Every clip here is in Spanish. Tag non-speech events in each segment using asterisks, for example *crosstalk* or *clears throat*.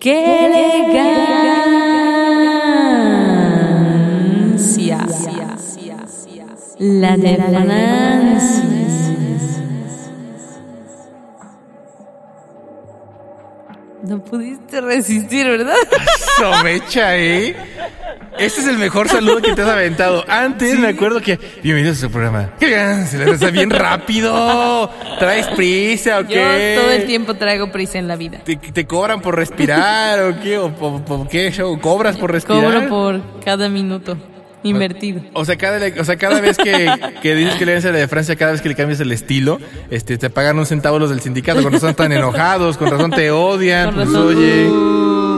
¡Qué elegancia! La de Francia. No pudiste resistir, ¿verdad? Somecha, ¿eh? Este es el mejor saludo que te has aventado. Antes me acuerdo que. Bienvenidos a su programa. ¡Qué bien! Se le está bien rápido. ¿Traes prisa o qué? Yo todo el tiempo traigo prisa en la vida. ¿Te, te cobran por respirar o qué? ¿O por, por qué show? ¿Cobras por respirar? Cobro por cada minuto invertido. O sea, cada, o sea, cada vez que, que dices que le vienes a la de Francia, cada vez que le cambias el estilo, este, te pagan un centavo los del sindicato. Con razón están enojados, con razón te odian. Con pues razón. oye.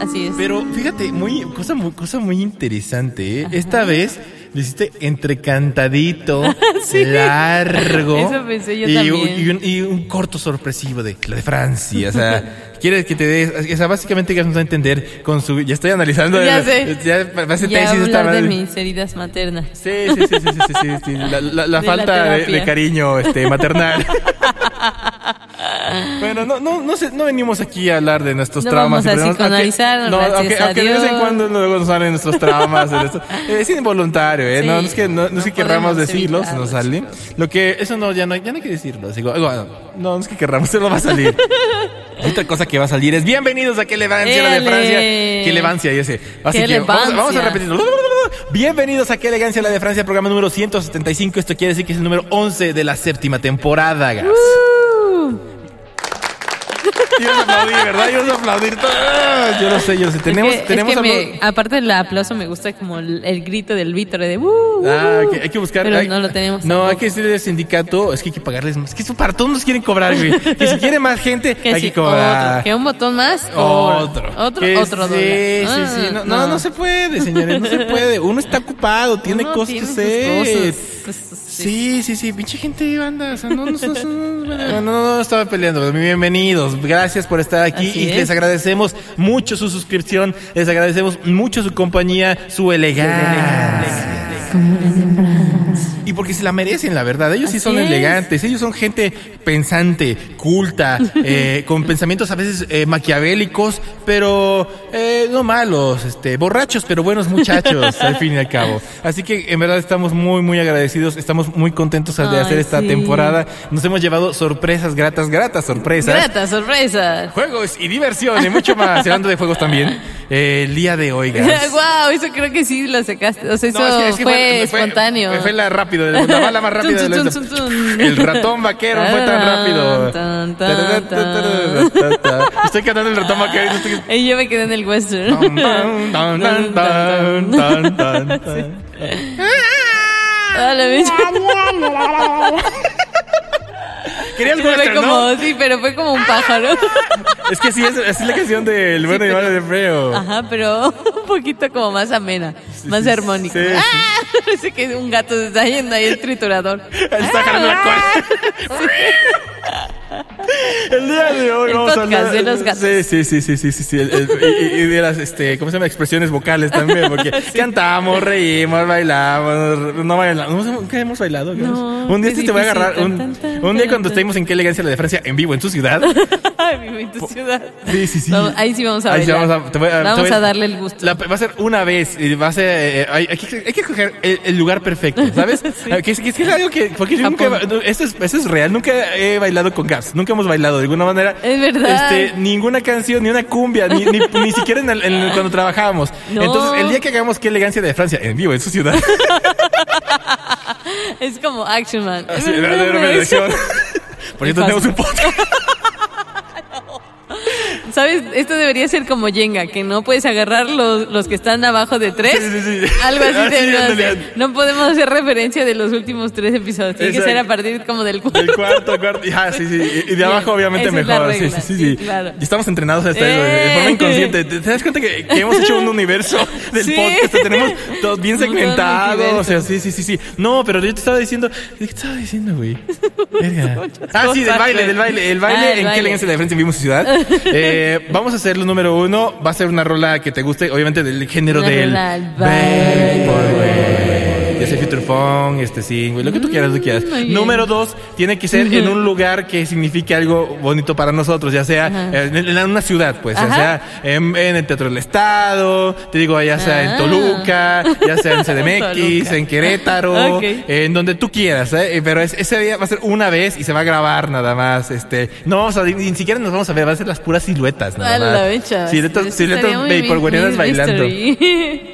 Así es. Pero fíjate, muy, cosa, muy, cosa muy interesante, ¿eh? Esta vez lo hiciste entrecantadito, *laughs* Sí. largo. Eso pensé yo y, también. Un, y, un, y un corto sorpresivo de la de Francia. O sea, *laughs* quieres que te des. O sea, básicamente que nos a entender con su. Ya estoy analizando. Ya sé. Ya Ya esta hablar de mis heridas maternas. Sí, sí, sí, sí, sí, sí, sí. La, la- la De la falta de, de cariño este, maternal. *laughs* bueno, no, no, no, sé, no venimos aquí a hablar de nuestros No traumas. vamos a psicoanalizar, no, aunque, a aunque de vez en cuando luego nos salen nuestros traumas. *laughs* Es involuntario, ¿eh? Sí, no, no es que, no, no es que querramos decirlo, se nos sale. Lo que, eso no, ya no, ya no hay que decirlo. Así, como, bueno, no, no es que querramos, eso no va a salir. *laughs* Otra cosa que va a salir es bienvenidos a Qué Elegancia la de. Francia. Qué elegancia y ese. Así Qué que vamos, vamos a repetirlo. *laughs* Bienvenidos a Qué Elegancia la de Francia, programa número 175. Esto quiere decir que es el número 11 de la séptima temporada, gas. Uh, Yo a aplaudir, ¿verdad? Yo a aplaudir. Ah, Yo lo sé, yo lo sé. Tenemos, es que, tenemos es que algo- me- aparte del aplauso me gusta como el, el grito del Vítore de uh, Ah, uh, que hay que buscar. Pero hay- no lo tenemos. No, hay que decirle al sindicato. Es que hay que pagarles más. Es que eso para todos nos quieren cobrar, güey. Que si quiere más gente, Que hay sí, que cobrar. otro, que un botón más Otro. Otro, Que otro sí, dólar. Sí, sí, Ah, No, no, no se puede, señores. No se puede. Uno está ocupado, tiene Uno cosas tiene que sus hacer. cosas. Sí, sí, sí, pinche gente banda, o sea, no, no, no, no, no, no, no estaba peleando, pero bienvenidos, gracias por estar aquí Así y es. les agradecemos mucho su suscripción, les agradecemos mucho su compañía, su elegancia. Porque se la merecen, la verdad. Ellos sí son es. elegantes. Ellos son gente pensante, culta, eh, con pensamientos a veces eh, maquiavélicos, pero eh, no malos, este, borrachos, pero buenos muchachos, *laughs* al fin y al cabo. Así que en verdad estamos muy, muy agradecidos. Estamos muy contentos de Ay, hacer esta sí. temporada. Nos hemos llevado sorpresas gratas, gratas sorpresas. Grata sorpresa. Juegos y diversión y mucho más. Hablando de juegos también. el día de hoy, Gas. wow, *laughs* eso creo que sí lo sacaste. O sea, eso No, es que- es que fue, espontáneo. Fue, la rápido, la bala más rápida de la. El ratón vaquero fue tan rápido. Tan. Estoy cantando el ratón vaquero. y estoy- Y yo me quedé en el western. Tan, Querías western, como, ¿no? sí, pero fue como un pájaro. *laughs* Es que sí, es, es la canción del bueno y malo de Freo. Ajá, pero un poquito como más amena, más armónica. sí, sí. ¡Ah! *laughs* Parece que un gato se está yendo ahí el triturador. Está jalando la cola. El día de hoy El vamos a hablar de los gatos. Sí, sí, sí, sí, sí, sí, sí. El- el- y, y de las, este, ¿cómo se llama? Expresiones vocales también, porque *laughs* cantamos, reímos, bailamos, no bailamos, nunca hemos bailado. No, un día qué sí te voy a agarrar, un, Tan, un día tan, cuando tan. Estemos en qué elegancia la de Francia en vivo en *laughs* tu ciudad. Ay, mi bonita ciudad. Sí, sí, sí. Vamos- ahí sí vamos a Ahí sí vamos a, voy Vamos a darle el gusto. La- va a ser una vez va a ser eh, hay, hay que, hay que escoger el, el lugar perfecto, ¿sabes? *laughs* Eh, que, es, que es que es algo que porque yo nunca esto es, esto es real, nunca he bailado con gas, nunca hemos bailado de alguna manera. Es verdad. Este, ninguna canción, ni una cumbia, ni, ni, *laughs* ni siquiera en el- en el- cuando trabajábamos. No. Entonces, el día que hagamos qué elegancia de Francia en vivo en su ciudad. Es como Action Man. Así, de- de- de- Por cierto, tenemos un podcast. ¿Sabes? Esto debería ser como Jenga, que no puedes agarrar los, los que están abajo de tres. Sí, sí, sí. Algo así. No podemos hacer referencia de los últimos tres episodios. Tiene que ser a partir como del cuarto. El cuarto, cuarto. Ah, sí, sí. Y de abajo, obviamente, Esa es la mejor. Sí, sí, sí, sí, claro. Y estamos entrenados a esto ¡Eh! de forma inconsciente. ¿Te, das cuenta que, que hemos hecho un *laughs* universo del podcast? Tenemos todo bien Un montón de segmentado. O sea, sí, sí, sí, sí. No, pero yo te estaba diciendo. ¿De qué te estaba diciendo, güey? *laughs* Verga. Ah, sí, del baile, del baile. El baile, Ah, el ¿en qué baile. elegancia la diferencia en Vimos y Ciudad? Eh, *laughs* vamos a hacer lo número uno. Va a ser una rola que te guste, obviamente, del género Una del. rola Funk, este sí, güey, lo que tú quieras, lo que quieras. muy bien. Número dos, tiene que ser en un lugar que signifique algo bonito para nosotros, ya sea eh, en, en una ciudad, pues, ya sea en, en el Teatro del Estado, te digo, ya sea en Ah. Toluca, ya sea en *laughs* CDMX, en Querétaro, *laughs* en donde tú quieras, ¿eh? pero es- ese día va a ser una vez y se va a grabar nada más, este, no vamos a, ni, ni siquiera nos vamos a ver, va a ser las puras siluetas, nada A más. la mecha. Siluetas, siluetas bailando.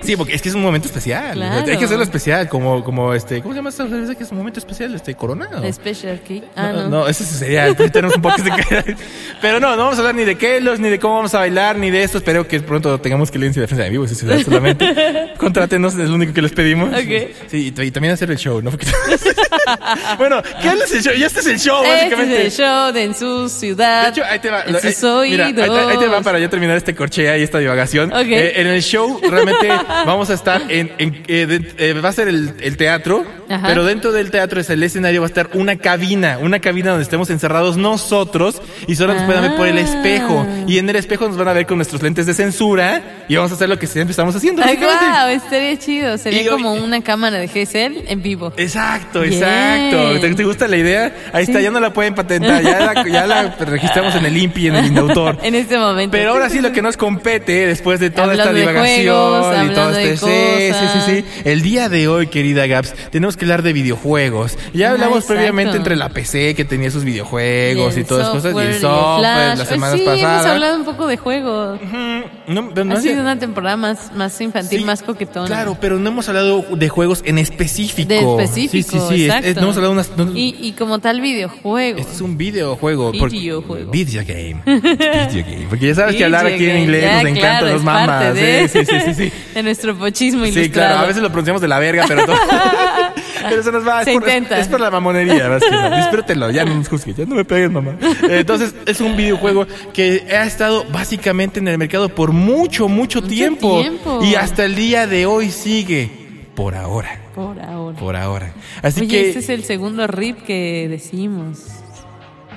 Sí, porque es que es un momento especial. Claro. Hay que hacerlo especial, como, como este, ¿cómo se llama esta cerveza que es un momento especial? Este, Corona. ¿o? Special. Ah, no, no. no, ese sería, tenemos un podcast de *laughs* Pero no, no vamos a hablar ni de Kelos, ni de cómo vamos a bailar, ni de esto. Espero que pronto tengamos que leer en defensa de vivo, si ciudad solamente. *laughs* Contrátenos, es lo único que les pedimos. Ok. Sí, y, y también hacer el show, ¿no? *laughs* Bueno, ¿qué hablas el show? Ya este es el show, Este básicamente. es el show de en su ciudad. De hecho, ahí te va. En sus eh, mira, ahí, te- ahí te va para ya terminar este corchea y esta divagación. Ok. Eh, en el show realmente vamos a estar en... en- eh, de- eh, va a ser el, el teatro, Ajá. pero dentro del teatro es el escenario va a estar una cabina, una cabina donde estemos encerrados nosotros y solo nos pueden ver por el Ah. espejo. Y en el espejo nos van a ver con nuestros lentes de censura y vamos a hacer lo que siempre estamos haciendo. Ay, guau, estaría chido. Sería Y como una cámara de GSL en vivo. Exacto, exacto. ¿Te, te gusta la idea? Ahí está, ya no la pueden patentar, ya la, ya la *laughs* registramos en el INPI, en el Indautor. *laughs* En este momento. Pero ahora sí lo que nos compete después de toda Hablando esta divagación juegos, y todo este sí, sí, sí, sí. El día de hoy, querida Gaps, tenemos que hablar de videojuegos. Ya Ah, hablamos previamente entre la PC que tenía sus videojuegos y, todas esas cosas y el software las Pues semanas sí, hemos pasadas. hablado un poco de juegos. No, pero no ha sido una temporada más, más infantil, Sí, más coquetona. Claro, pero no hemos hablado de juegos en específico. De específico, Sí, sí, sí. exacto. es- no hemos hablado de unas. no- y, y como tal videojuego. Este es un videojuego. Videojuego. Video game. *laughs* Video game. Porque ya sabes que hablar aquí en inglés nos encanta, nos es mama. parte de- Sí, sí, sí, sí, sí. *laughs* De nuestro pochismo Sí, ilustrado. claro, a veces lo pronunciamos de la verga, pero todo. *laughs* pero eso nos va. Se es, por, intenta. es por la mamonería. *laughs* Disfrútenlo, ya no nos juzgues, ya no me pegues, mamá. Entonces, es un videojuego que ha estado básicamente en el mercado por mucho, mucho, tiempo. tiempo. Y hasta el día de hoy sigue. Por ahora. Por ahora. Por ahora. Así Oye, que. este es el segundo RIP que decimos.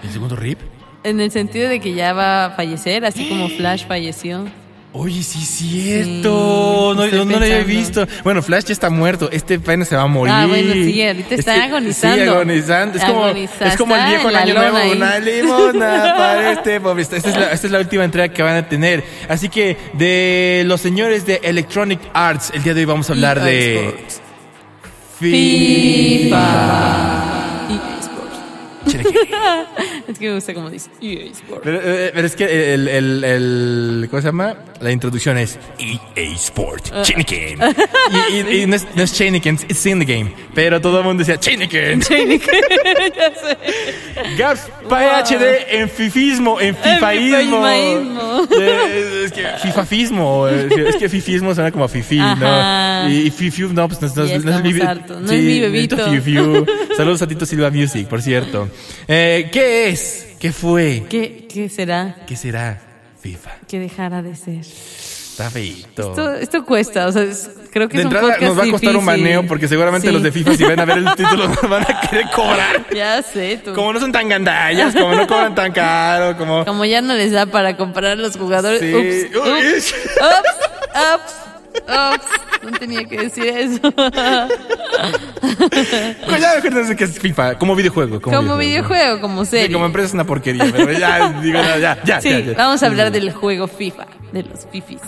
¿El segundo rip? En el sentido de que ya va a fallecer, así como *gasps* Flash falleció. Oye, sí es cierto. Sí, no, estoy no, no lo había visto. Bueno, Flash ya está muerto. Este apenas se va a morir. Ah, bueno, sí, ahorita está agonizando. Sí, agonizando. Es como, es como el viejo el año nuevo. ahí. Una limona *laughs* para este pobre. Esta es, la, esta es la última entrega que van a tener. Así que de los señores de Electronic Arts, el día de hoy vamos a hablar de... FIFA. Sports. *laughs* Es que me gusta como dice EA Sports. Pero, eh, pero es que el, el, el- ¿Cómo se llama? La introducción es EA Sport. Ah. Chiniken. y, y- y no es, no es Chiniken, it's in the game. Pero todo el mundo decía Chiniken. *laughs* ya sé. Gaps PhD en fifismo, en fifaísmo. es que fifafismo. Es que fifismo suena como a fifi. ¿no? Y, fifiu, no, pues no, es- mi hartos. No es mi bebito. Saludos a Tito Silva Music, por cierto. Eh, ¿Qué es? ¿Qué fue? ¿Qué, ¿Qué será ¿Qué será FIFA? que dejará de ser? Está feito. Esto, esto cuesta, o sea, es- creo que de es un entrada podcast nos va a costar un baneo porque seguramente Sí. los de FIFA si van a ver el *laughs* título nos van a querer cobrar. Ya sé, tú. Como no son tan gandallas, como no cobran tan caro, como... Como ya no les da para comprar los jugadores. Sí. Ups, ups, ups, ups, ups. No tenía que decir eso. *laughs* Pues ya acuérdense que es FIFA, como videojuego. Como, Como videojuego, como Sí, serie. como empresa es una porquería, pero ya, digo, ya, ya, ya. *laughs* Sí, ya, ya. vamos a hablar del juego FIFA, de los FIFIs.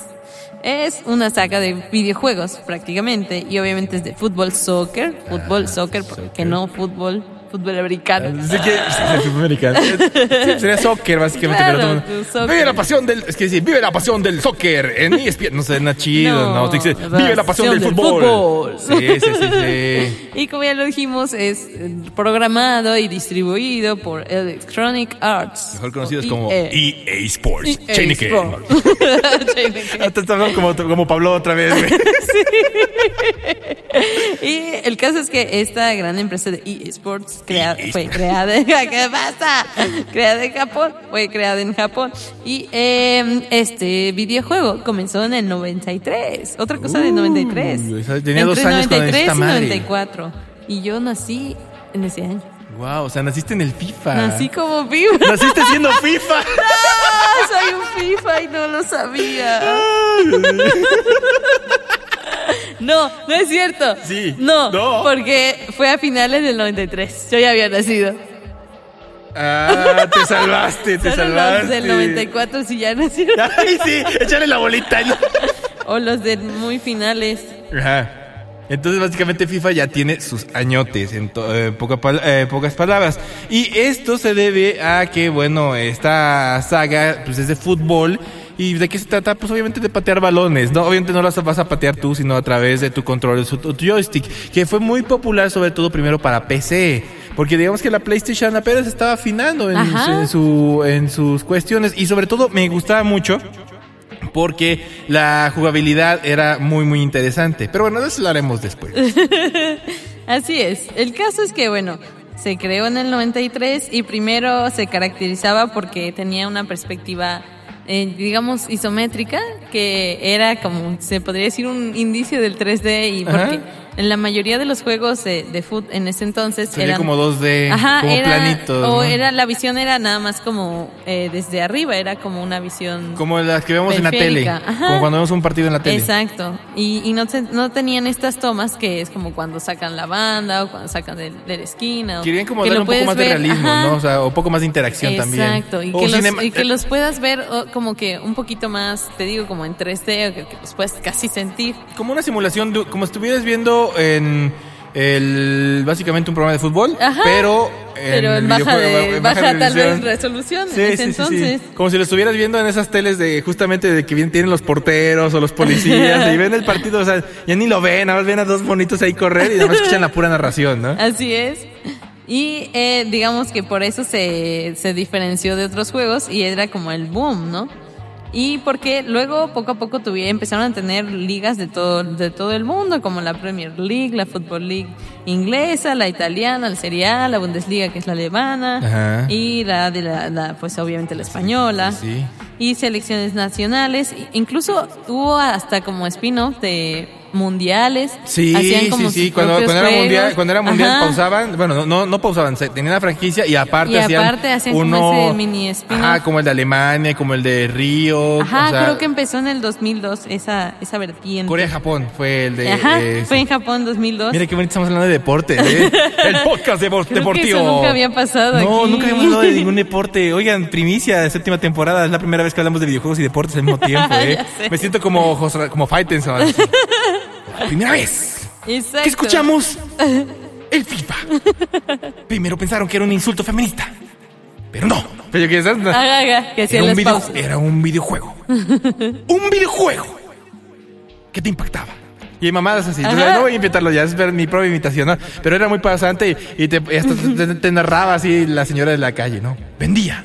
Es una saga de videojuegos prácticamente. Y obviamente es de fútbol, soccer, fútbol, soccer, porque no fútbol fútbol americano. Que fútbol *laughs* sería soccer, básicamente. Claro, pero todo- tu soccer. Vive la pasión del. Es que sí, vive la pasión del soccer en ESPN. No sé, nada chido, ¿no? No, Te dice, vive la pasión del fútbol. fútbol. Sí, sí, sí, sí. *laughs* Y como ya lo dijimos, es eh, programado y distribuido por Electronic Arts. Mejor conocidos como EA. EA Sports. EA. Sports. *laughs* Heineken. Hasta estamos como, como Pablo otra vez. Y el caso es que esta gran empresa de eSports crea- EA fue creada en ¿qué pasa? creada en Japón, fue creada en Japón y eh, este videojuego comenzó en el 93, otra cosa de 93. Uy, o sea, tenía dos años cuando 93 esta y madre. 94 y yo nací en ese año. Wow, o sea, naciste en el FIFA. Nací como FIFA. Naciste siendo FIFA. *laughs* Soy un FIFA y no lo sabía. No, no es cierto. Sí. No, No. porque fue a finales del 93. Yo ya había nacido. Ah, te salvaste, te *laughs* salvaste. los del 94 sí ya nacieron. *laughs* Ay, sí, échale la bolita. O los de muy finales. Ajá. Entonces, básicamente, FIFA ya tiene sus añotes, en to- eh, poca pal- eh, pocas palabras. Y esto se debe a que, bueno, esta saga pues, es de fútbol. ¿Y de qué se trata? Pues obviamente de patear balones, ¿no? Obviamente no las vas a patear tú, sino a través de tu control, de tu joystick, que fue muy popular sobre todo primero para PC. Porque digamos que la PlayStation apenas estaba afinando en, su, en sus cuestiones. Y sobre todo me gustaba mucho porque la jugabilidad era muy muy interesante. Pero bueno, de eso lo haremos después. *laughs* Así es. El caso es que, bueno, se creó en el 93 y primero se caracterizaba porque tenía una perspectiva, eh, digamos, isométrica, que era como, se podría decir, un indicio del 3D y Ajá. porque en la mayoría de los juegos de, de foot en ese entonces Sería eran como 2D, Ajá, como era, planitos. O ¿no? era la visión era nada más como eh, desde arriba, era como una visión Como las que vemos en la tele. Ajá. Como cuando vemos un partido en la tele. Exacto. Y, y no, no tenían estas tomas que es como cuando sacan la banda o cuando sacan del- de, la esquina. o Querían como que un poco más de realismo, ajá. ¿no? O sea, un poco más de interacción también. Exacto, y O que, los, cinema- y que los puedas ver como que un poquito más, te digo, como en 3D, o que, que los puedes casi sentir. Como una simulación, de- como estuvieras viendo en el básicamente un programa de fútbol, Ajá. pero en, Pero en baja, de, en baja, tal vez resolución Sí, en ese sí, entonces. Como si lo estuvieras viendo en esas teles de justamente de que bien tienen los porteros o los policías y ven el partido, o sea, ya ni lo ven, nada más ven a dos bonitos ahí correr y nada más escuchan la pura narración, ¿no? Así es. Y eh, digamos que por eso se, se diferenció de otros juegos y era como el boom, ¿no? Y porque luego poco a poco tuvieron, empezaron a tener ligas de todo, de todo el mundo, como la Premier League, la Football League inglesa, la italiana, la Serie A, la Bundesliga que es la alemana, Ajá. y la de la, la, pues obviamente la española, Sí. y selecciones nacionales, incluso hubo hasta como spin-off de mundiales. Sí, hacían como sí, sí. Cuando, cuando era mundial, cuando era mundial Ajá. pausaban, bueno, no- no, pausaban, tenían la franquicia y aparte Y hacían aparte hacían como uno, ese mini. Ajá, como el de Alemania, como el de Río. Ajá, o sea, creo que empezó en el 2002 esa, esa vertiente. Corea-Japón fue el de... Ajá, eh, fue en Japón 2002. Mira qué bonito estamos hablando de deporte, ¿eh? *laughs* El podcast de Creo que deportivo. eso nunca había pasado No, aquí. nunca habíamos hablado de ningún *laughs* deporte. Oigan, primicia, séptima temporada. Es la primera vez que hablamos de videojuegos y deportes al mismo *laughs* tiempo, ¿eh? Me siento como, como Faitelson. Primera vez. Exacto. ¿Qué escuchamos? El FIFA. Primero pensaron que era un insulto feminista. Pero no. Pero que esas- que era, un video- era un videojuego. un videojuego. Que te impactaba. Y mamadas así. Entonces, no voy a inventarlo ya, es ver mi propia imitación, ¿no? Pero era muy pasante y, y te, y hasta te, te narraba así la señora de la calle, ¿no? Vendía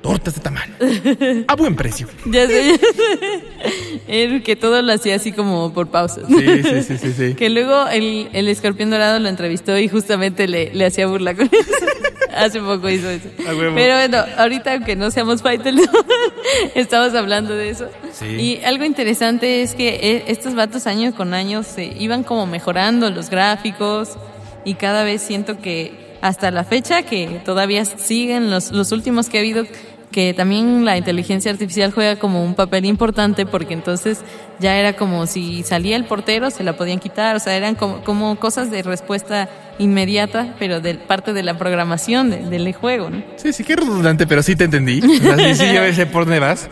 tortas de tamal *laughs* a buen precio. Ya sé. El que todo lo hacía así como por pausas. Sí, sí, sí, sí, sí. *laughs* Que luego el, el escorpión dorado lo entrevistó y justamente le, le hacía burla con eso. *laughs* Hace poco hizo eso. Pero bueno, ahorita aunque no seamos fighters, *laughs* estamos hablando de eso. Sí. Y algo interesante es que eh, estos vatos año con año se iban como mejorando los gráficos y cada vez siento que hasta la fecha que todavía siguen los, los últimos que ha habido que también la inteligencia artificial juega como un papel importante porque entonces ya era como si salía el portero se la podían quitar, o sea, eran como, cosas de respuesta inmediata, pero de parte de la programación de- del juego, ¿no? Sí, sí, qué redundante, pero sí te entendí. O sea, sí, yo por dónde vas.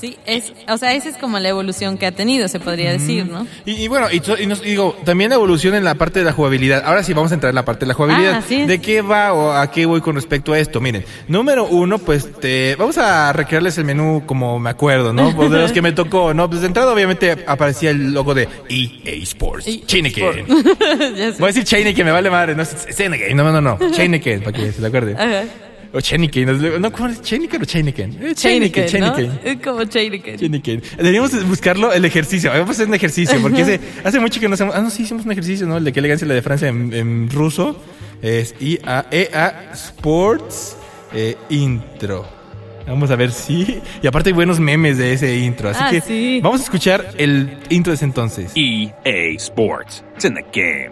Sí, es, o sea, esa es como la evolución que ha tenido, se podría decir, ¿no? Y, y bueno, y, y nos- y digo, también la evolución en la parte de la jugabilidad. Ahora sí vamos a entrar en la parte de la jugabilidad. Ah. ¿De qué va o a qué voy con respecto a esto? Miren, número uno, pues te, vamos a recrearles el menú como me acuerdo, ¿no? Pues de los que me tocó, ¿no? Pues de entrada obviamente aparecía el logo de EA Sports. *laughs* Ya sé. Voy a decir Chaineken, me vale madre, no es Chaineken, no, no, no, *laughs* Chaineken, para que se lo acuerden. Ajá. O Chaineken, no, ¿cómo es? Chaineken o Chaineken? Eh, Chaineken, ¿no? Chaineken. Es como Chaineken. Chaineken. Deberíamos buscarlo el ejercicio. Vamos a hacer un ejercicio porque hace mucho que no hacemos. Ah, no, sí hicimos un ejercicio, ¿no? El de qué elegancia la de Francia en, en ruso es IA, EA Sports eh, Intro. Vamos a ver si. Y aparte hay buenos memes de ese intro. Así Ah, que sí. vamos a escuchar el intro de ese entonces. EA Sports. It's in the game.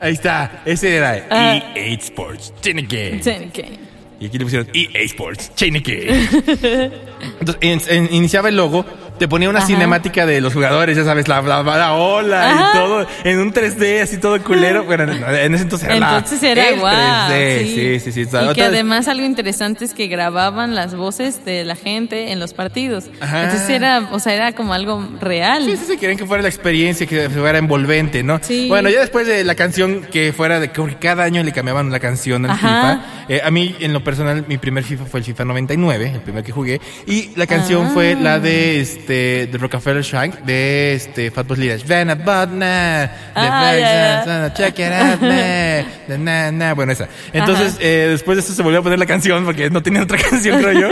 Ahí está. Ese era Ah. EA Sports Chaineken. Chaineken. Y aquí le pusieron EA Sports, Chaineken. *laughs* Entonces, en- en- iniciaba el logo, te ponía una Ajá. cinemática de los jugadores, ya sabes, la, la, la ola Ajá. y todo, en un 3D así todo culero. *laughs* Bueno, en en ese entonces era la- Entonces era el guau. 3D, sí, sí, sí. Y que además algo interesante es que grababan las voces de la gente en los partidos. Ajá. Entonces era, o sea, era como algo real. Sí, sí, sí, querían que fuera la experiencia, que fuera envolvente, ¿no? Sí. Bueno, ya después de la canción que fuera de que cada año le cambiaban la canción al. FIFA. eh, a mí, en lo personal, mi primer FIFA fue el FIFA 99, el primer que jugué. Y la canción fue la de este de Rockefeller Shank, de este Fatboy Ah, Virgins, ya, ya. uh, check it out, man, the na, na. Bueno, esa. Entonces, eh, después de eso se volvió a poner la canción porque no tenía otra *laughs* canción, creo yo.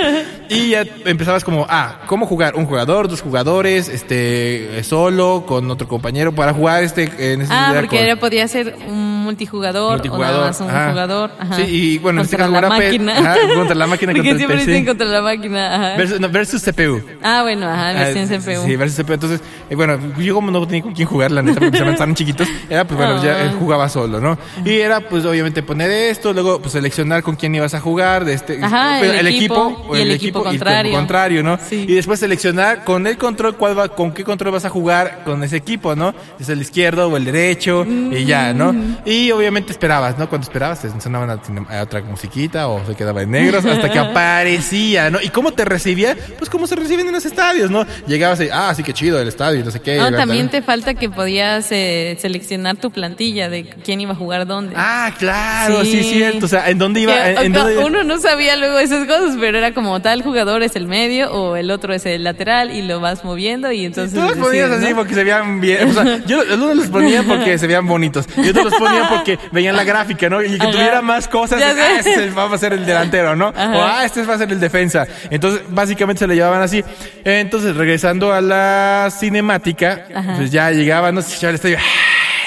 Y ya empezabas como, ah, ¿cómo jugar? Un jugador, dos jugadores, este, solo, con otro compañero, para jugar este, en ese Ah, porque con- era, podía ser un multijugador, o nada más un ajá. jugador. Ajá. Sí, y bueno, en este caso la máquina. ajá, contra la máquina, *laughs* porque contra el siempre dicen contra la máquina. Ajá. Versus, no, versus CPU. ah, bueno, ajá, Ah, CPU. Sí. Entonces, eh, bueno, yo como no tenía con quién jugar, la neta, porque se estaban chiquitos, era pues bueno, ya eh, jugaba solo, ¿no? Y era pues obviamente poner esto, luego pues seleccionar con quién ibas a jugar, de este, Ajá, el equipo o y el equipo contrario. contrario, ¿no? Sí. Y después seleccionar con el control, cuál va, con qué control vas a jugar con ese equipo, ¿no? Es el izquierdo o el derecho, y ya, ¿no? Mm. Y obviamente esperabas, ¿no? Cuando esperabas, te sonaba una, cine- a otra musiquita o se quedaba en negros hasta que *laughs* aparecía, ¿no? ¿Y cómo te recibía? Pues como se reciben en los estadios, ¿no? Llegabas y, ah, sí que chido el estadio, y no sé qué. No, también te falta que podías eh, seleccionar tu plantilla de quién iba a jugar dónde. Ah, claro, sí, Sí. cierto. O sea, ¿en dónde iba? Que, ¿En, en o- dónde- Uno no sabía luego esas cosas, pero era como tal jugador es el medio o el otro es el lateral y lo vas moviendo y entonces... Tú los ponías así ¿no? porque se veían bien. O sea, yo algunos los ponía porque se veían bonitos. Y otros los ponían porque veían la gráfica, ¿no? Y que Ajá. tuviera más cosas. Ya ah, este va a ser el delantero, ¿no? Ajá. O ah, este va a ser el defensa. Entonces, básicamente se lo llevaban así. Entonces, regresando a la cinemática, Ajá. pues ya llegaban, no sé, ya.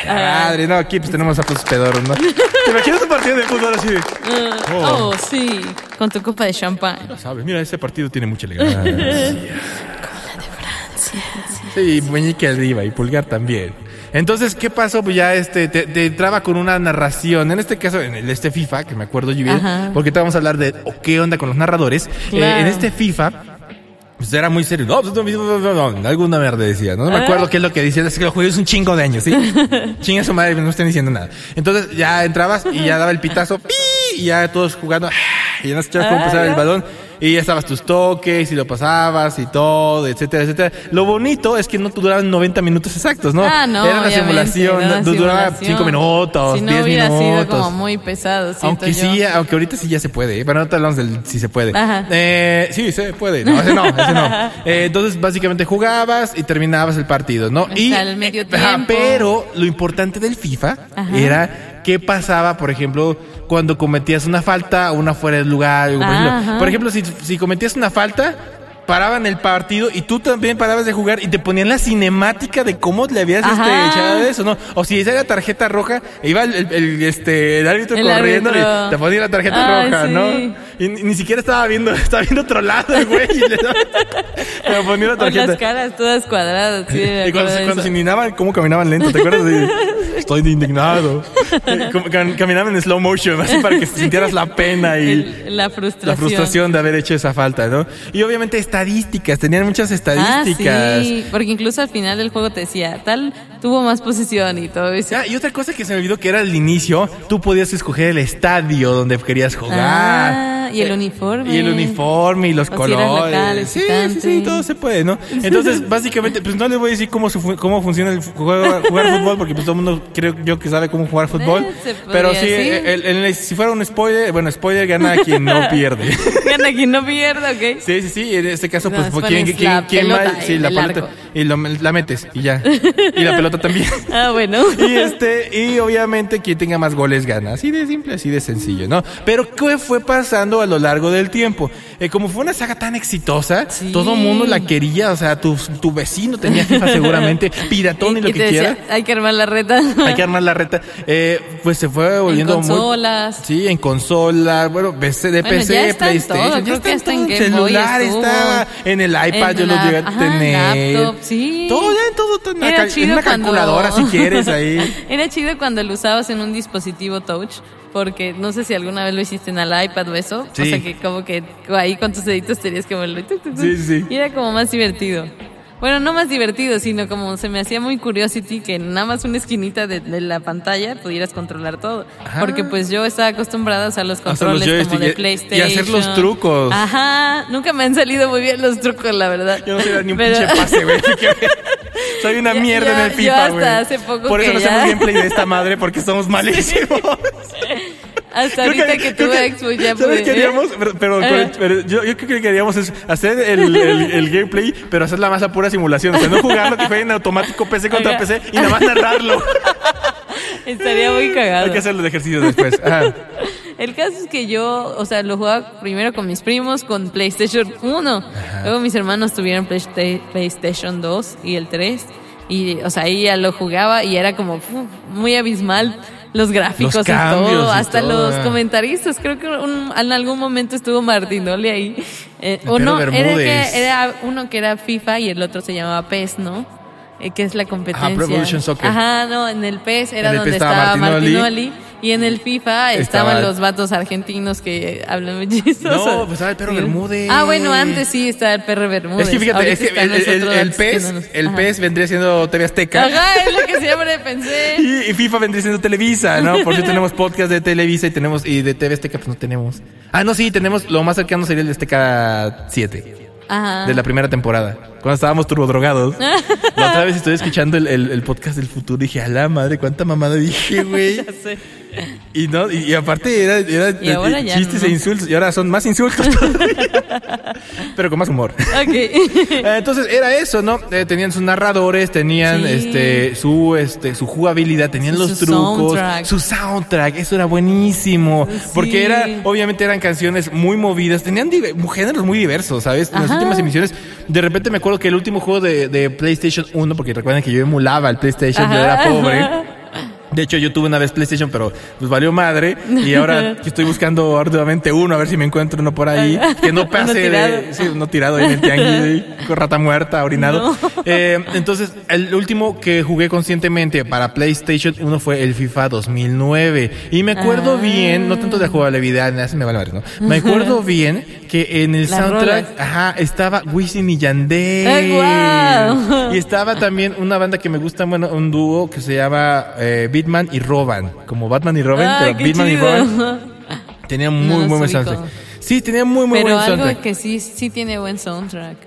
¡ah, La madre, no, aquí pues tenemos a tus pedorros, ¿no? *laughs* ¿Te imaginas un partido de fútbol así de, Oh. sí, con tu copa de champán. ya sabes, mira, ese partido tiene mucha elegancia. *laughs* Sí, muñeca arriba y pulgar también. Entonces, ¿qué pasó? Pues ya este, te, te entraba con una narración. En este caso, en el este FIFA, que me acuerdo yo bien, Ajá. porque te vamos a hablar de qué onda con los narradores. Claro. Eh, en este FIFA, pues era muy serio. No, pues, no, no, no, alguna mierda decía. No, me acuerdo qué es lo que decía. Es que lo jugué hace un chingo de años, ¿sí? *laughs* Chinga su madre, no estén diciendo nada. Entonces ya entrabas y ya daba el pitazo, ¡pi! *laughs* y ya todos jugando, y ya no escuchabas cómo Ah, pasaba el balón. Y ya estabas tus toques y lo pasabas y todo, etcétera, etcétera. Lo bonito es que no duraban 90 minutos exactos, ¿no? Ah, no, Era una simulación, du- duraba simulación. 5 minutos, Si no 10 hubiera minutos. sido como muy pesado, Aunque yo. sí, aunque ahorita sí ya se puede, ¿eh? Pero no te hablamos del si se puede. Ajá. Eh, sí, se puede. No, ese no, ese no. *laughs* Eh, entonces, básicamente jugabas y terminabas el partido, ¿no? Hasta y, el medio ajá, tiempo. pero lo importante del FIFA Ajá. era qué pasaba, por ejemplo, cuando cometías una falta o una fuera de lugar. Por, ejemplo, por ejemplo, si, si cometías una falta, paraban el partido y tú también parabas de jugar y te ponían la cinemática de cómo le habías este, echado eso, ¿no? O si esa era tarjeta roja, iba el, el- este, el árbitro El corriendo árbitro. y te ponía la tarjeta Ay, roja, sí. ¿no? Y ni, ni siquiera estaba viendo, *laughs* estaba viendo otro lado, güey. y le daba- *laughs* Pero ponía la Con las tarjeta. caras todas cuadradas, sí, Y cuando, de cuando se indignaban, ¿cómo caminaban lento? ¿Te acuerdas? De, *laughs* Estoy indignado. Eh, caminaban en slow motion, así para que sintieras la pena y El- la frustración. la frustración de haber hecho esa falta, ¿no? Y obviamente estadísticas, tenían muchas Ah, estadísticas. sí, porque incluso al final del juego te decía, tal tuvo más posesión y todo eso. Ah, y otra cosa que se me olvidó que era al inicio, tú podías escoger el estadio donde querías jugar. Ah, y el uniforme. Y el uniforme y los O colores. local, sí, sí, sí, todo se puede, ¿no? Entonces, *laughs* básicamente, pues no les voy a decir cómo, su cómo funciona el juego, jugar fútbol, porque pues todo el mundo creo yo que sabe cómo jugar fútbol. Eh, podría pero sí, el- el- el- si fuera un spoiler, bueno, spoiler gana quien no pierde. *laughs* Gana quien no pierda, ¿ok? Sí, sí, sí, en este caso, No, pues, es pues, ¿quién, quién, la quién pelota? Sí, la el pelota. Y lo- la metes y ya. Y la pelota también. *laughs* Ah, bueno. Y este, y obviamente quien tenga más goles gana. Así de simple, así de sencillo, ¿no? Pero ¿qué fue pasando a lo largo del tiempo? Eh, como fue una saga tan exitosa, Sí. todo el mundo la quería, o sea, tu, tu vecino tenía FIFA seguramente, *laughs* piratón y, lo y que quiera. decía, hay que armar la reta. Hay que armar la reta. Eh, pues se fue en volviendo muy. consolas. Sí, en consola, bueno, PC, de Bueno, PC, ya está en PlayStation, todo, ya creo está que en en celular estaba, en el iPad En yo lo la- llegué a ajá, tener. laptop, sí. Todo, ya en todo, todo en, Era una, chido en una cuando- calculadora si quieres ahí. *laughs* Era chido cuando lo usabas en un dispositivo touch, porque no sé si alguna vez lo hiciste en el iPad o eso. Sí. O sea que como que ahí con tus deditos tenías que moverlo. Sí, sí. Y era como más divertido. Bueno, no más divertido, sino como se me hacía muy curiosity que en nada más una esquinita de, de la pantalla pudieras controlar todo. Ajá. Porque pues yo estaba acostumbrada a usar los Hasta los controles como de PlayStation. y hacer los trucos. Ajá, nunca me han salido muy bien los trucos, la verdad. Yo no sé ni un Pero- pinche pase, güey. *laughs* Soy una Yo- mierda en yo- el yo FIFA, hasta güey. hace poco Por eso que no ya- hacemos gameplay de esta madre, porque somos *laughs* malísimos. Hasta Creo ahorita que, creo tuve Xbox ya ¿Sabes qué haríamos? Pero, pero- Eh. pero yo, yo creo que queríamos es hacer el, el- el gameplay, pero hacer la más a pura simulación. O sea, no jugarlo que jueguen en automático PC contra Ajá. PC y nada más narrarlo. Estaría muy cagado. Hay que hacer los ejercicios después. Ajá. El caso es que yo, o sea, lo jugaba primero con mis primos con PlayStation 1. Luego mis hermanos tuvieron Playsta- PlayStation 2 y el 3. Y, o sea, ahí ya lo jugaba y era como uf, muy abismal los gráficos Los y todo. y Hasta todo. los comentaristas. Creo que un- en algún momento estuvo Martinoli ahí. Eh, o no, era, que, era uno que era FIFA y el otro se llamaba PES, ¿no? Eh, que es la competencia. Pro Evolution Soccer. Ajá, no, en el PES era el donde PES estaba estaba Martinoli. Y en el FIFA Estaba- estaban los vatos argentinos que hablan muy chistoso. No, pues estaba el perro Sí. Bermúdez. Ah, bueno, antes sí estaba el perro Bermúdez. Es que fíjate, es que el, el, el, PES, no nos- el Ajá. PES vendría siendo TV Azteca. Ajá, es lo que siempre pensé. *laughs* Y, y FIFA vendría siendo Televisa, ¿no? Por eso tenemos *laughs* podcast de Televisa y tenemos y de TV Azteca pues no tenemos. Ah, no, sí, tenemos lo más cercano sería el de Azteca 7 Ajá. de la primera temporada, cuando estábamos turbodrogados. *laughs* La otra vez estoy escuchando el, el- el podcast del futuro y dije, a la madre, cuánta mamada dije, *laughs* güey. Ya sé. Y no, y, y aparte era, era Y ahora ya chistes no. e insultos, y ahora son más insultos todavía. *laughs* Pero con más humor. Ok. Eh, *laughs* Entonces era eso, ¿no? Eh, tenían sus narradores, tenían Sí. este su este su jugabilidad, tenían los su trucos, soundtrack. su soundtrack, eso era buenísimo, Sí. porque era obviamente eran canciones muy movidas, tenían géneros muy diversos, ¿sabes? En las últimas emisiones, de repente me acuerdo que el último juego de, de PlayStation 1, porque recuerden que yo emulaba el PlayStation, yo era pobre. De hecho, yo tuve una vez PlayStation, pero pues valió madre. Y ahora *laughs* estoy buscando arduamente uno, a ver si me encuentro uno por ahí. *laughs* Que no pase Uno tirado. de. Sí, uno tirado ahí en el tianguis, *laughs* con rata muerta, orinado. Eh, entonces, el último que jugué conscientemente para PlayStation 1 fue el FIFA 2009. Y me acuerdo Ah. bien, no tanto de jugabilidad, nada, se me vale madre, ¿no? Me acuerdo bien que en el Las soundtrack, rolas. ajá, estaba Wisin y Yandel. ¡Ay, guau! Y estaba también una banda que me gusta, bueno, un dúo que se llama eh, Bitman y Roban. Como Batman y Robin, Ay, pero qué Bitman y chido. Roban *laughs* tenían muy, No muy buen soundtrack. Sí, tenían muy, muy Pero buen algo soundtrack. que sí, sí tiene buen soundtrack.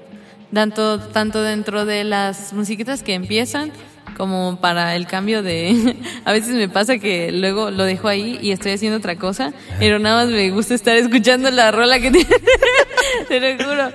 Tanto, tanto dentro de las musiquitas que empiezan como para el cambio de... *laughs* A veces me pasa que luego lo dejo ahí y estoy haciendo otra cosa, pero nada más me gusta estar escuchando la rola que *laughs* tiene. Te lo juro.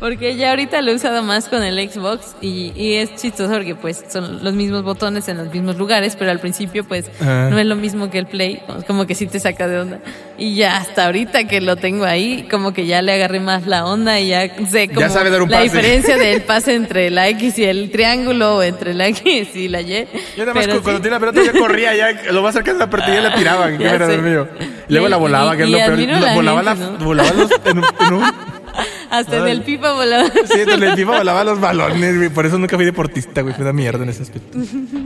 Porque ya ahorita lo he usado más con el Xbox y, y es chistoso porque pues son los mismos botones en los mismos lugares, pero al principio pues Ajá. no es lo mismo que el Play, como que sí te saca de onda. Y ya hasta ahorita que lo tengo ahí, como que ya le agarré más la onda y ya sé como sabe dar un la pase. diferencia del pase entre la X y el triángulo o entre la X y la Y. Yo nada más Pero cu- cuando sí. tenía la pelota ya corría, ya lo más cercano de la ya la tiraba. que *laughs* Ya era mío. Luego la volaba, y- que es lo peor. la volaba, gente, la, ¿no? volaba los, en un, en un- Hasta en el pipa volaba. Sí, en el FIFA volaba los balones, güey. Por eso nunca fui deportista, güey. Fue una mierda en ese aspecto.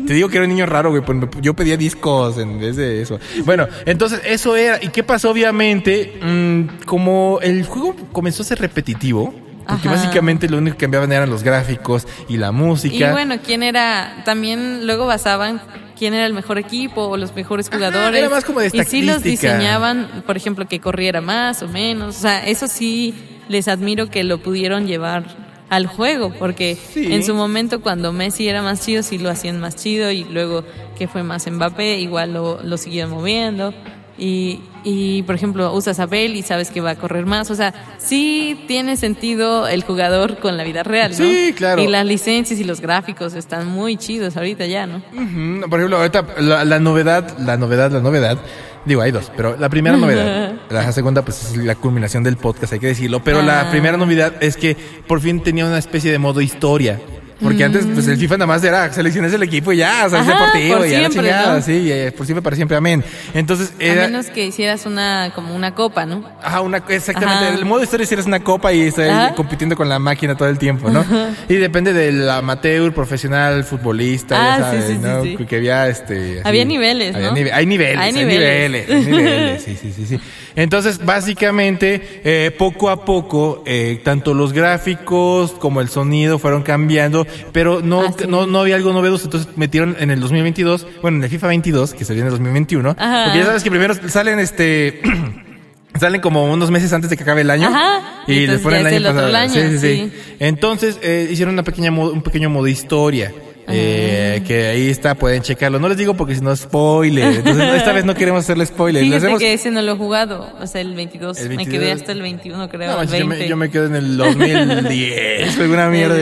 Te digo que era un niño raro, güey. pues Yo pedía discos en vez de eso. Bueno, entonces eso era. ¿Y qué pasó? Obviamente, mm, como el juego comenzó a ser repetitivo. Porque Ajá. básicamente lo único que cambiaban eran los gráficos y la música. Y bueno, quién era, también luego basaban quién era el mejor equipo o los mejores jugadores. era más como de y sí los diseñaban, por ejemplo, que corriera más o menos. O sea, eso sí les admiro que lo pudieron llevar al juego, porque Sí. en su momento cuando Messi era más chido, sí lo hacían más chido y luego que fue más Mbappé, igual lo, lo siguieron moviendo. Y, y, por ejemplo, usas a Bale y sabes que va a correr más. O sea, sí tiene sentido el jugador con la vida real, ¿no? Sí, claro. Y las licencias y los gráficos están muy chidos ahorita ya, ¿no? Por ejemplo, ahorita la, la novedad, la novedad, la novedad. Digo, hay dos, pero la primera novedad, *laughs* la segunda pues es la culminación del podcast, hay que decirlo, pero la Ah. primera novedad es que por fin tenía una especie de modo historia. Porque antes, pues el FIFA nada más era selecciones el equipo y ya, o sea, es Mm. Ajá, deportivo por y ya la siempre, chingada, ¿no? sí, eh, por siempre para siempre, amén. Entonces, era. A menos que hicieras una, como una copa, ¿no? Ajá, una, exactamente. Ajá. El modo historia si eres una copa y estás compitiendo con la máquina todo el tiempo, ¿no? Y depende del amateur, profesional, futbolista, Ah, ya sabes, sí, sí, ¿no? sí. Que había este. así- Había niveles, había ¿no? nive- hay niveles, hay, Hay niveles, niveles. hay niveles, sí, sí, sí, sí. *laughs* Entonces, básicamente, eh, poco a poco, eh, tanto los gráficos como el sonido fueron cambiando, pero no, Ah, sí. no, no había algo novedoso, entonces metieron en el 2022, bueno, en el FIFA 22, que salió en el 2021, Ajá. porque ya sabes que primero salen este... *clears throat* Salen como unos meses antes de que acabe el año. Ajá. Y les ponen el año el pasado. año, sí, sí, sí. sí. Entonces eh, hicieron una pequeña un pequeño modo historia. Eh, que ahí está, pueden checarlo. No les digo porque si no spoiler. Entonces esta vez no queremos hacerle spoiler. Le Fíjate hacemos- que ese no lo he jugado, o sea, el 22. El Me 22. quedé hasta el 21, creo, No, yo, 20. me, yo me quedo en el 2010, alguna mierda.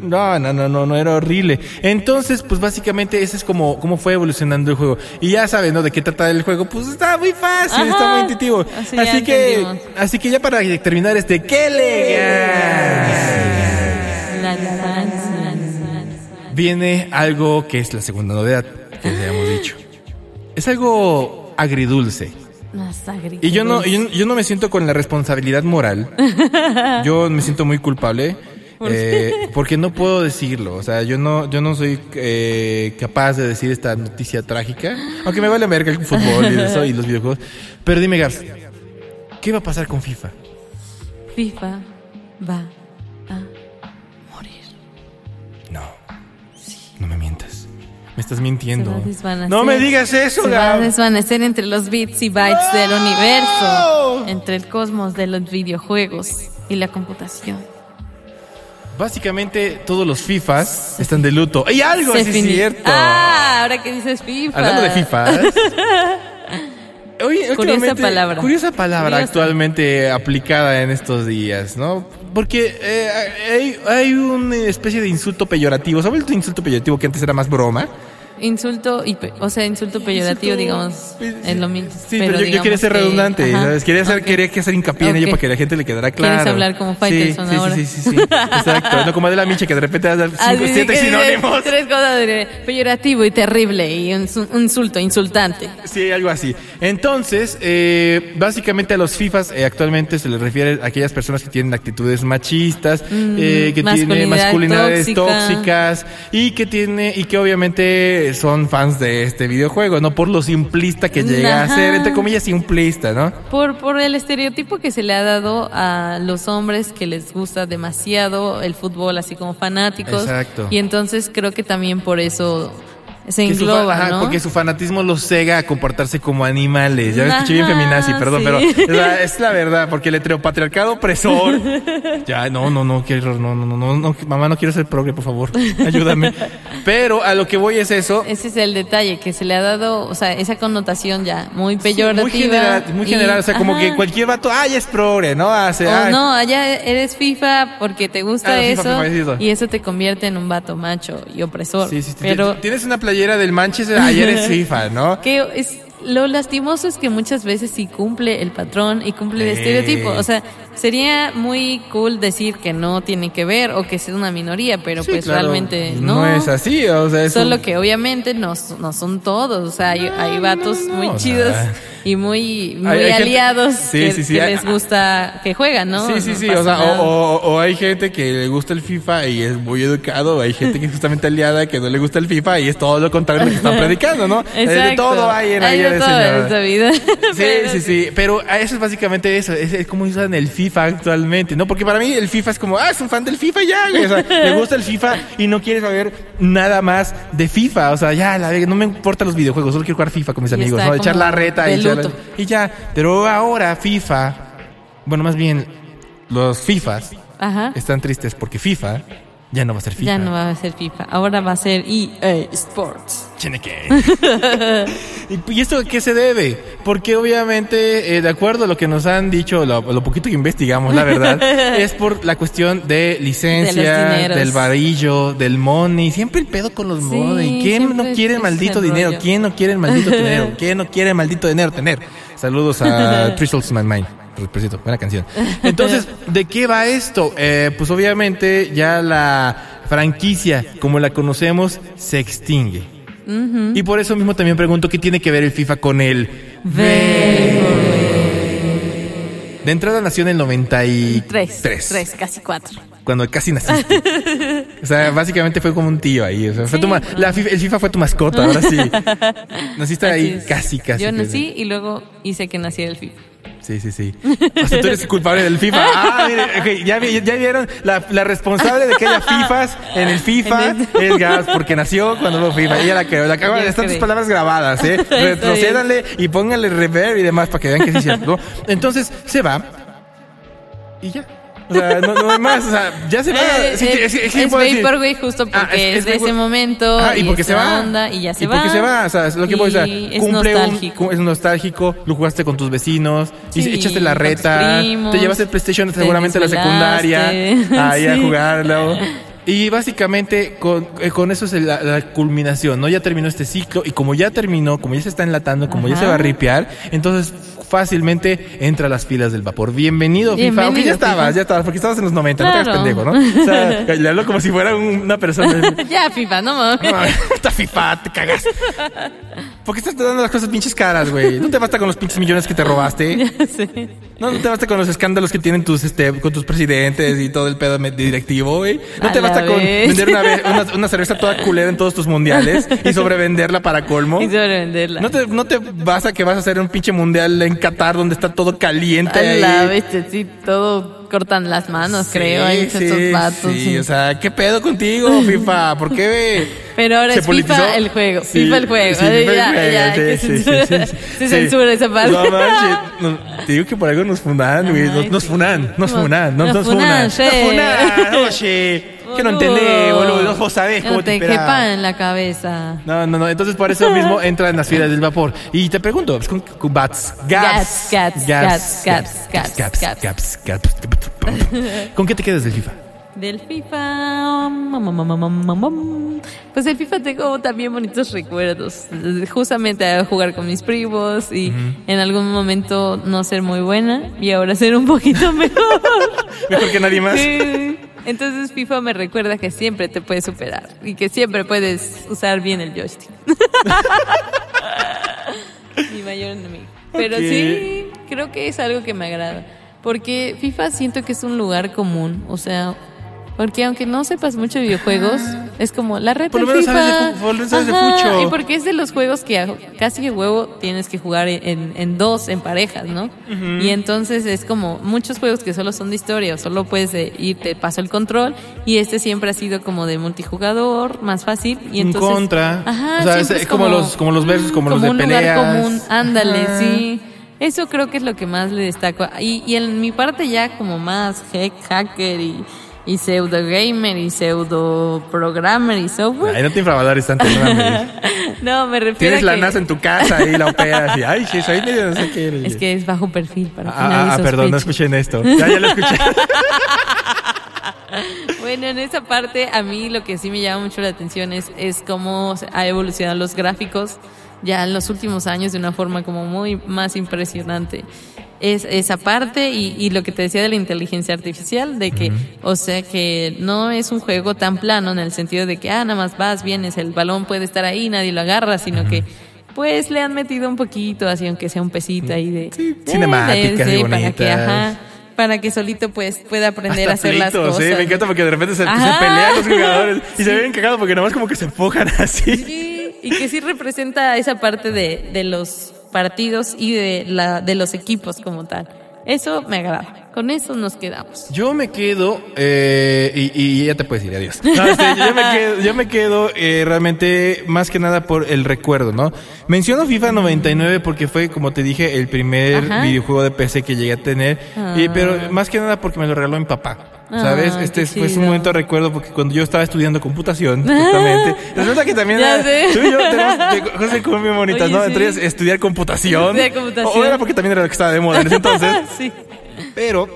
No, no, no, no, no, era horrible. Entonces, pues básicamente ese es como, cómo fue evolucionando el juego. Y ya saben, ¿no? De qué trata el juego. Pues está muy fácil, Ajá. está muy intuitivo. Así que, entendimos. así que ya para terminar este, ¡qué legal! La. Viene algo que es la segunda novedad que ya hemos dicho. Es algo agridulce. Más agridulce. Y yo no, yo, yo no me siento con la responsabilidad moral. *laughs* Yo me siento muy culpable. eh, porque no puedo decirlo, o sea, yo no, yo no soy eh, capaz de decir esta noticia trágica, aunque me vale verga el fútbol y eso y los videojuegos. Pero dime, Gabs, ¿qué va a pasar con FIFA? FIFA va me estás mintiendo. No me digas eso, Se va a desvanecer entre los bits y bytes del ¡No! universo, entre el cosmos de los videojuegos y la computación. Básicamente todos los FIFAs están de luto. ¡Hay algo! Sí, es cierto. Ah, ahora que dices FIFA. Hablando de FIFAs. *laughs* Oye, Curiosa palabra. Curiosa palabra Curiosa. actualmente aplicada en estos días, ¿no? Porque eh, hay, hay una especie de insulto peyorativo. ¿Sabes el insulto peyorativo que antes era más broma? Insulto, y pe- o sea, insulto peyorativo, digamos, sí, es lo mismo. Sí, pero, yo- yo, digamos quería ser que- redundante, ajá. ¿sabes? Quería, hacer, Ok. quería que hacer hincapié en ello para que la gente le quedara claro. ¿Quieres hablar como Faitelson sí, sí, ahora? Sí, sí, sí, sí. Exacto. No como de la Micha que de repente da cinco, siete que sinónimos. Tres cosas de peyorativo y terrible y un, su- un insulto, insultante. Sí, algo así. Entonces, eh, básicamente a los FIFAs eh, actualmente se les refiere a aquellas personas que tienen actitudes machistas, eh, que tienen masculinidad masculinidades tóxica. tóxicas y que tiene y que obviamente son fans de este videojuego, no por lo simplista que llega Ajá. a ser, entre comillas, simplista, ¿no? Por, por el estereotipo que se le ha dado a los hombres que les gusta demasiado el fútbol, así como fanáticos. Exacto. Y entonces creo que también por eso se su engloba, ajá, ¿no? Porque su fanatismo los cega a comportarse como animales. Ya me escuché bien feminazi, perdón, sí. pero es la, es la verdad, porque el heteropatriarcado opresor. *laughs* ya, no, no, no, qué error, no, no, no, no, no, mamá, no quiero ser progre, por favor, ayúdame. *laughs* Pero a lo que voy es eso. Ese es el detalle, que se le ha dado, o sea, esa connotación ya muy peyorativa. muy general, muy y- general, o sea, como ajá. que cualquier vato, ay, es progre, ¿no? Hace, O ay, no, allá eres FIFA porque te gusta Ah, FIFA, eso FIFA, sí, eso. y eso te convierte en un vato macho y opresor. Sí, sí, sí, Pero tienes una playera del Manchester, ayer es *laughs* FIFA, ¿no? que es lo lastimoso es que muchas veces sí cumple el patrón y cumple el Eh. estereotipo. O sea, sería muy cool decir que no tiene que ver o que es una minoría, pero Sí, pues claro, realmente pues no. es así, o sea, es Solo un- que obviamente no, no son todos, o sea, hay, hay vatos no, muy chidos sea, y muy, muy hay- hay gente- aliados Sí, que, sí, les gusta que juegan, ¿no? Sí, sí, No sí, o sea, o, o- o hay gente que le gusta el FIFA y es muy educado, o hay gente que es justamente aliada que no le gusta el FIFA y es todo lo contrario de lo que están *laughs* predicando, ¿no? Eh, De Exacto. todo hay en Hay de vida. *laughs* Sí, Pero sí, sí, pero a eso es básicamente eso, es, es como usan el FIFA actualmente, ¿no? Porque para mí el FIFA es como, ah, es un fan del FIFA ya, güey. O sea, *laughs* le gusta el FIFA y no quiere saber nada más de FIFA. O sea, ya, la, no me importan los videojuegos, solo quiero jugar FIFA con mis Y amigos, ¿no? Echar la reta y, echar y ya. Pero ahora FIFA, bueno, más bien los FIFAs Ajá. están tristes porque FIFA ya no va a ser FIFA. Ya no va a ser FIFA. Ahora va a ser EA Sports. *laughs* ¿Y, y esto a qué se debe? Porque obviamente, eh, de acuerdo a lo que nos han dicho, lo, lo poquito que investigamos, la verdad, *laughs* es por la cuestión de licencia, De del varillo, del money. Siempre el pedo con los Sí, money. ¿Quién no quiere el maldito dinero? ¿Quién no quiere el maldito *laughs* dinero? ¿Quién no quiere el maldito dinero tener? Saludos a Tristles My Mind. Por cierto, buena canción. Entonces, ¿de qué va esto? Eh, pues obviamente ya la franquicia, como la conocemos, se extingue. Y por eso mismo también pregunto qué tiene que ver el FIFA con el De entrada nació en el 93. Tres. Tres, casi cuatro. Cuando casi naciste. o sea, *laughs* básicamente fue como un tío ahí. O sea, fue tu la FIFA- el FIFA fue tu mascota, ahora sí. *laughs* Naciste Así ahí es. casi, casi. Yo casi. nací y luego hice que naciera el FIFA. Sí, sí, sí. O sea, tú eres culpable del FIFA. Ah, mire, ok, ya, vi- ya vieron, la, la responsable de que haya FIFAs en el FIFA es Gas, porque nació cuando hubo FIFA. Ella la creó. La están tus palabras grabadas, ¿eh? *laughs* Retrocédanle y pónganle reverb y demás para que vean que sí es cierto. Entonces, se va y ya. O sea, no, no hay más. O sea, ya se va. Eh, Sí, eh, es decir. Vaporwave justo porque Ah, es- es, es de ese momento. Ah, y porque se va. onda, y ya se y va. porque se va, o sea, es lo que voy a decir. es Cumple un, nostálgico. cu- es nostálgico, lo jugaste con tus vecinos, y echaste la reta, primos, te llevaste el PlayStation te seguramente a la secundaria, ahí a *laughs* jugarlo. *laughs* Y básicamente con, eh, con eso es la, la culminación, ¿no? Ya terminó este ciclo y como ya terminó, como ya se está enlatando, como ya se va a ripear, entonces fácilmente entra a las filas del vapor. Bienvenido, FIFA. Bienvenido, Aunque ya FIFA. estabas, ya estabas, porque estabas en los 90, no te hagas Claro. pendejo, ¿no? O sea, *laughs* le hablo como si fuera un- una persona. *laughs* Ya, FIFA, no mames. No, Esta FIFA, te cagas. ¿Por qué estás dando las cosas pinches caras, güey? No te basta con los pinches millones que te robaste. *laughs* No, no te basta con los escándalos que tienen tus, este, con tus presidentes y todo el pedo directivo, güey. No A te basta con vender una, una cerveza toda culera en todos tus mundiales y sobrevenderla para colmo. Y sobrevenderla. No te, no te basta que vas a hacer un pinche mundial en Qatar donde está todo caliente A la ahí. bestia, sí, todo cortan las manos, creo, hay Sí, estos sí, vatos. sí, o sea, ¿qué pedo contigo, *laughs* FIFA? ¿Por qué? Pero ahora ¿Se es politizó? FIFA el juego, Sí, FIFA el juego. sí, ya, sí, sí, sí, sí, sí. se Sí. censura *laughs* esa parte. No manches, *laughs* no, te digo que por algo nos funan, güey. Nos, Ay, nos sí. funan, nos funan, nos, nos nos funan, funan. sí. Nos funan, oye. Que no entendés, boludo. Vos sabés cómo no te te quepa en la cabeza. No, no, no. Entonces por eso mismo entra en las filas del vapor. Y te pregunto, con, Bats, Gaps, Gats, Gats, Gats, Gaps, Gats. Gaps, Gaps. ¿Con qué te quedas del FIFA? Del FIFA. mm, mm, mm. Pues el FIFA tengo también bonitos recuerdos. Justamente a jugar con mis primos y en algún momento no ser muy buena y ahora ser un poquito *laughs* mejor. Mejor que nadie más. Sí. Entonces FIFA me recuerda que siempre te puedes superar y que siempre puedes usar bien el joystick. *laughs* Mi mayor enemigo. Pero sí, creo que es algo que me agrada. Porque FIFA siento que es un lugar común. O sea, porque aunque no sepas mucho de videojuegos, es como la red Por lo menos FIFA. sabes de por lo menos sabes de fucho. Y porque es de los juegos que a- casi de huevo tienes que jugar en, en dos, en parejas, ¿no? Y entonces es como muchos juegos que solo son de historia o solo puedes ir, te paso el control. Y este siempre ha sido como de multijugador, más fácil. Y entonces, contra. Ajá, O sea, es como los- como los versus, como los de un peleas. lugar común, ándale, sí. Eso creo que es lo que más le destaco. Y, y en mi parte ya como más hack- hacker y, y pseudo gamer y pseudo programmer y software. Ay, no te infravalores tanto, *laughs* no me refiero Tienes a la que NASA en tu casa y la operas y, ay, sí, soy medio no sé qué. es que es bajo perfil para que Ah, nadie ah, perdón, no escuchen esto. Ya, ya lo escuché. *laughs* Bueno, en esa parte a mí lo que sí me llama mucho la atención es, es cómo ha evolucionado los gráficos ya en los últimos años de una forma como muy más impresionante. Es esa parte y, y lo que te decía de la inteligencia artificial, de que, o sea, que no es un juego tan plano en el sentido de que, ah, nada más vas, vienes, el balón puede estar ahí, nadie lo agarra, sino que, pues le han metido un poquito, así aunque sea un pesito ahí de... Sí, de- cinemáticas de- sí, para que, ajá, para que solito pues pueda aprender Hasta a hacer las cosas. ¿eh? Me encanta porque de repente se, se pelean los jugadores *laughs* y se ven cagados porque nomás como que se empujan así. Sí, y que sí representa esa parte de, de los partidos y de, la, de los equipos como tal. Eso me agrada. Con eso nos quedamos. Yo me quedo, eh, y, y ya te puedes ir, adiós. *laughs* No, este, yo me quedo, yo me quedo eh, realmente más que nada por el recuerdo, ¿no? Menciono FIFA 99 porque fue, como te dije, el primer Ajá. videojuego de PC que llegué a tener, y, Ah. pero más que nada porque me lo regaló mi papá. ¿Sabes? Ah, este fue un momento de recuerdo porque cuando yo estaba estudiando computación, *laughs* justamente, resulta que también Ya sé. tú y yo tenemos cosas como muy bonitas, Oye, ¿no? sí. Entre ellas estudiar computación. Estudiar computación. O era porque también era lo que estaba de moda en ese entonces. *laughs* sí. Pero,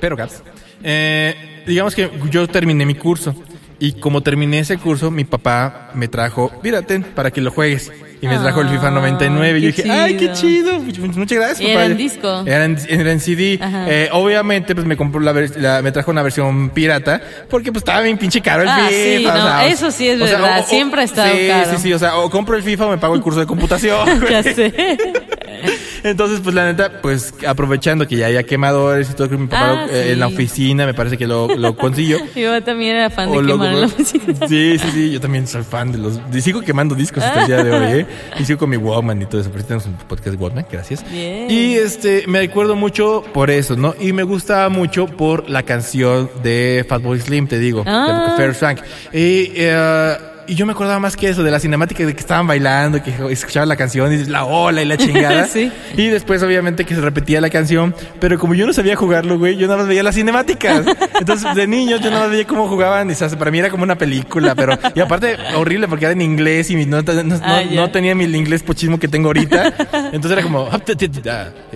pero, Gaps, eh, digamos que yo terminé mi curso. Y como terminé ese curso, mi papá me trajo, mírate, para que lo juegues. Y me trajo el FIFA Ah, 99. Y yo dije, ay, qué chido. Muchas gracias, ¿Y papá. era en disco? Era en, era en CD. Eh, obviamente, pues me compró la, la- me trajo una versión pirata. Porque pues estaba bien pinche caro el Ah, FIFA. sí, o sea, eso sí es sea, verdad, siempre ha estado sí, caro. Sí, sí, o sea, o compro el FIFA o me pago el curso de computación. *laughs* Ya sé. *laughs* Entonces, pues la neta, pues aprovechando que ya había quemadores y todo, que mi papá Ah, lo- eh, en la oficina me parece que lo, lo consiguió. *laughs* Yo también era fan de O quemar en la oficina. Sí, sí, sí, yo también soy fan de los... y sigo quemando discos hasta el día de hoy, ¿eh? *laughs* Y sigo con mi Walkman y todo eso, pero tenemos un podcast Walkman, gracias. Bien. Y este, me acuerdo mucho por eso, ¿no? Y me gustaba mucho por la canción de Fatboy Slim, te digo, Ah. de Fair Frank. Y, eh, y yo me acordaba más que eso, de la cinemática de que estaban bailando, que escuchaban la canción y la ola y la chingada. *laughs* Sí. Y después, obviamente, que se repetía la canción. Pero como yo no sabía jugarlo, güey, yo nada más veía las cinemáticas. Entonces, de niño, yo nada más veía cómo jugaban. Y o sea, para mí era como una película. Pero, y aparte, horrible porque era en inglés y no, no, no- Ah, ya. no tenía mi inglés pochismo que tengo ahorita. Entonces era como,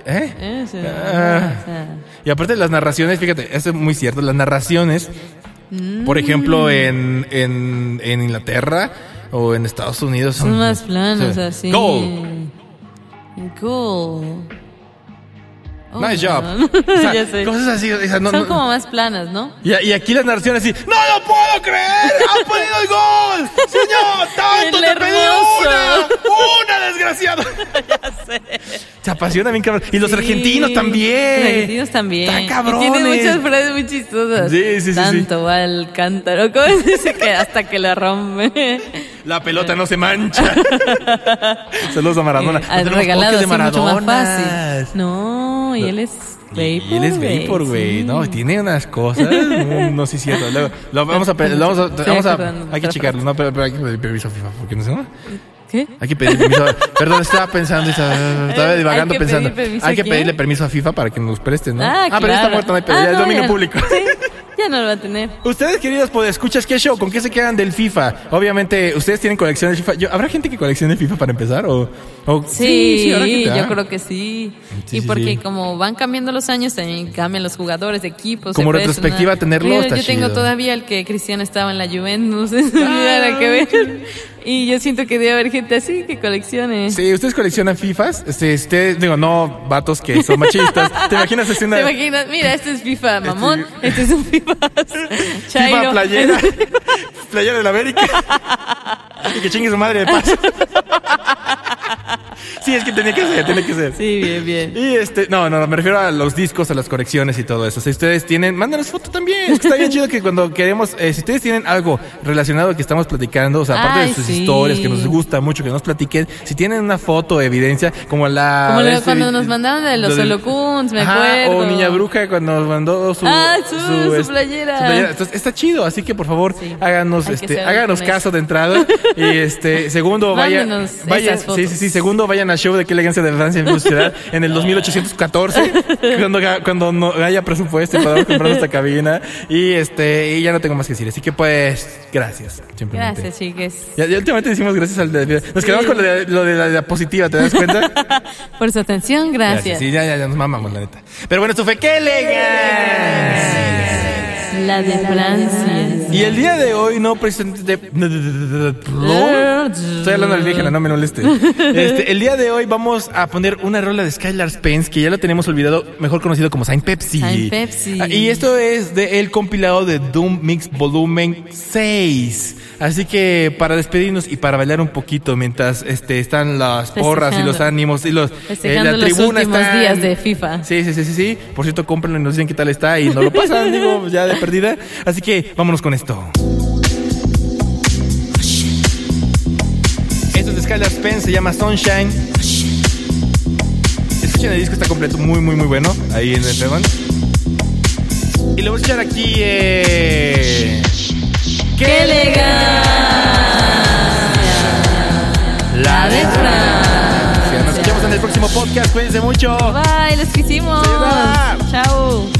¿eh? Eso, Ah. o sea, Y aparte las narraciones, fíjate, eso es muy cierto, las narraciones, por ejemplo, en, en, en Inglaterra o en Estados Unidos son más planos, sí. así. Goal. Goal. Oh, Nice job. *laughs* O sea, ya sé. Cosas así, o sea, no- Son no- como más planas, ¿no? y, y aquí las narraciones así, ¡No lo puedo creer! ¡Ha *laughs* ponido el gol! ¡Señor, tanto El te pedí hermoso. una! ¡Una, desgraciado! *laughs* Se apasiona bien cabrón. Y los Sí. argentinos también. Los argentinos también. Están cabrones. tienen muchas frases muy chistosas. Sí, sí, sí, sí. Tanto va el cántaro. ¿Cómo dice que hasta que la rompe? La pelota no se mancha. Saludos a Maradona. Eh, No regalado de mucho más fácil. No, y él es Y Vapor. él es Vapor, güey. sí. No, tiene unas cosas. *laughs* No, no es cierto. Lo vamos a. lo vamos a, vamos a- hay que checarlo. No, pero, pero hay que pedir permiso a FIFA. porque no sé. ¿no? ¿Qué? Hay que pedir permiso. *laughs* Perdón, estaba pensando. Estaba, estaba Hay divagando que pensando. Hay que a pedirle permiso a FIFA para que nos preste, ¿no? Ah, pero ya está claro. muerto, no hay pedo. Ah, ya es no, dominio ya- público. Sí, ya no lo va a tener. Ustedes, queridos escuchas ¿qué show? ¿Con qué se quedan del FIFA? Obviamente, ¿ustedes tienen colección de FIFA? Yo- ¿Habrá gente que coleccione FIFA para empezar? ¿O, o- Sí, yo ¿ah? creo que sí. Sí, y porque como van cambiando los años, también cambian los jugadores de equipos. Como retrospectiva, sonar. tenerlo Mira, está Yo tengo todavía el que Cristiano estaba en la Juventus. *laughs* nada que ver. Y yo siento que debe haber gente así que coleccione. Sí, ustedes coleccionan FIFAs. Este, ustedes, digo, no vatos que son machistas. *laughs* ¿Te imaginas así una ¿Te imaginas? Mira, este es FIFA mamón, este es un FIFA *laughs* FIFA playera? *laughs* playera de la América. y que chingue su madre de paso. sí, es que tenía que ser, tenía que ser. Sí, bien, bien. Y este, no, no, me refiero a los discos, a las colecciones y todo eso. Si ustedes tienen, mándanos foto también. Es que está bien chido que cuando queremos, eh, si ustedes tienen algo relacionado que estamos platicando, o sea, aparte Ay, de sus sí. historias que nos gusta mucho que nos platiquen, si tienen una foto, evidencia, como la. Como este, cuando nos mandaron de los holocuns, me Ajá, acuerdo. O Niña Bruja cuando nos mandó su, Ah, su- su es- playera. Entonces, está chido, así que por favor, Sí. háganos, Hay este, háganos caso de entrada. y este, *laughs* segundo, vayan, vayan, esas sí, fotos. sí, sí, segundo, vayan al show de qué elegancia de Francia en ciudad en el 2814, *laughs* cuando, cuando no haya presupuesto podamos comprar esta cabina. Y este, y ya no tengo más que decir, así que pues, gracias. Gracias, chiques. Ya, ya últimamente decimos gracias al de, nos quedamos Sí. con lo de, lo de la diapositiva, ¿te das cuenta? *laughs* Por su atención, gracias. Sí, ya, ya, ya nos mamamos, la neta. Pero bueno, esto fue qué elegancia. La de Francia. Y el día de hoy no precisamente de- Estoy hablando alienígena, no me moleste. Este, el día de hoy vamos a poner una rola de Skylar Spence que ya lo tenemos olvidado, mejor conocido como Saint Pepsi. Saint Pepsi. Ah, Y esto es de el compilado de Doom Mix Volumen 6. Así que para despedirnos y para bailar un poquito mientras este están las porras y los ánimos y los Festejando los últimos días de FIFA. Sí, sí, sí, sí, sí. Por cierto, cómprenlo y nos dicen qué tal está y no lo pasan, *laughs* digo, ya de perdida. Así que vámonos con esto esto. Es de Skylar Spence, se llama Sunshine. Escuchen el disco, está completo, muy, muy, muy bueno. Ahí en el Feban. Y lo voy a echar aquí. Eh, ¡Qué elegancia! La de Francia. Nos vemos en el próximo podcast. Cuídense mucho. Bye, los quisimos. Chao.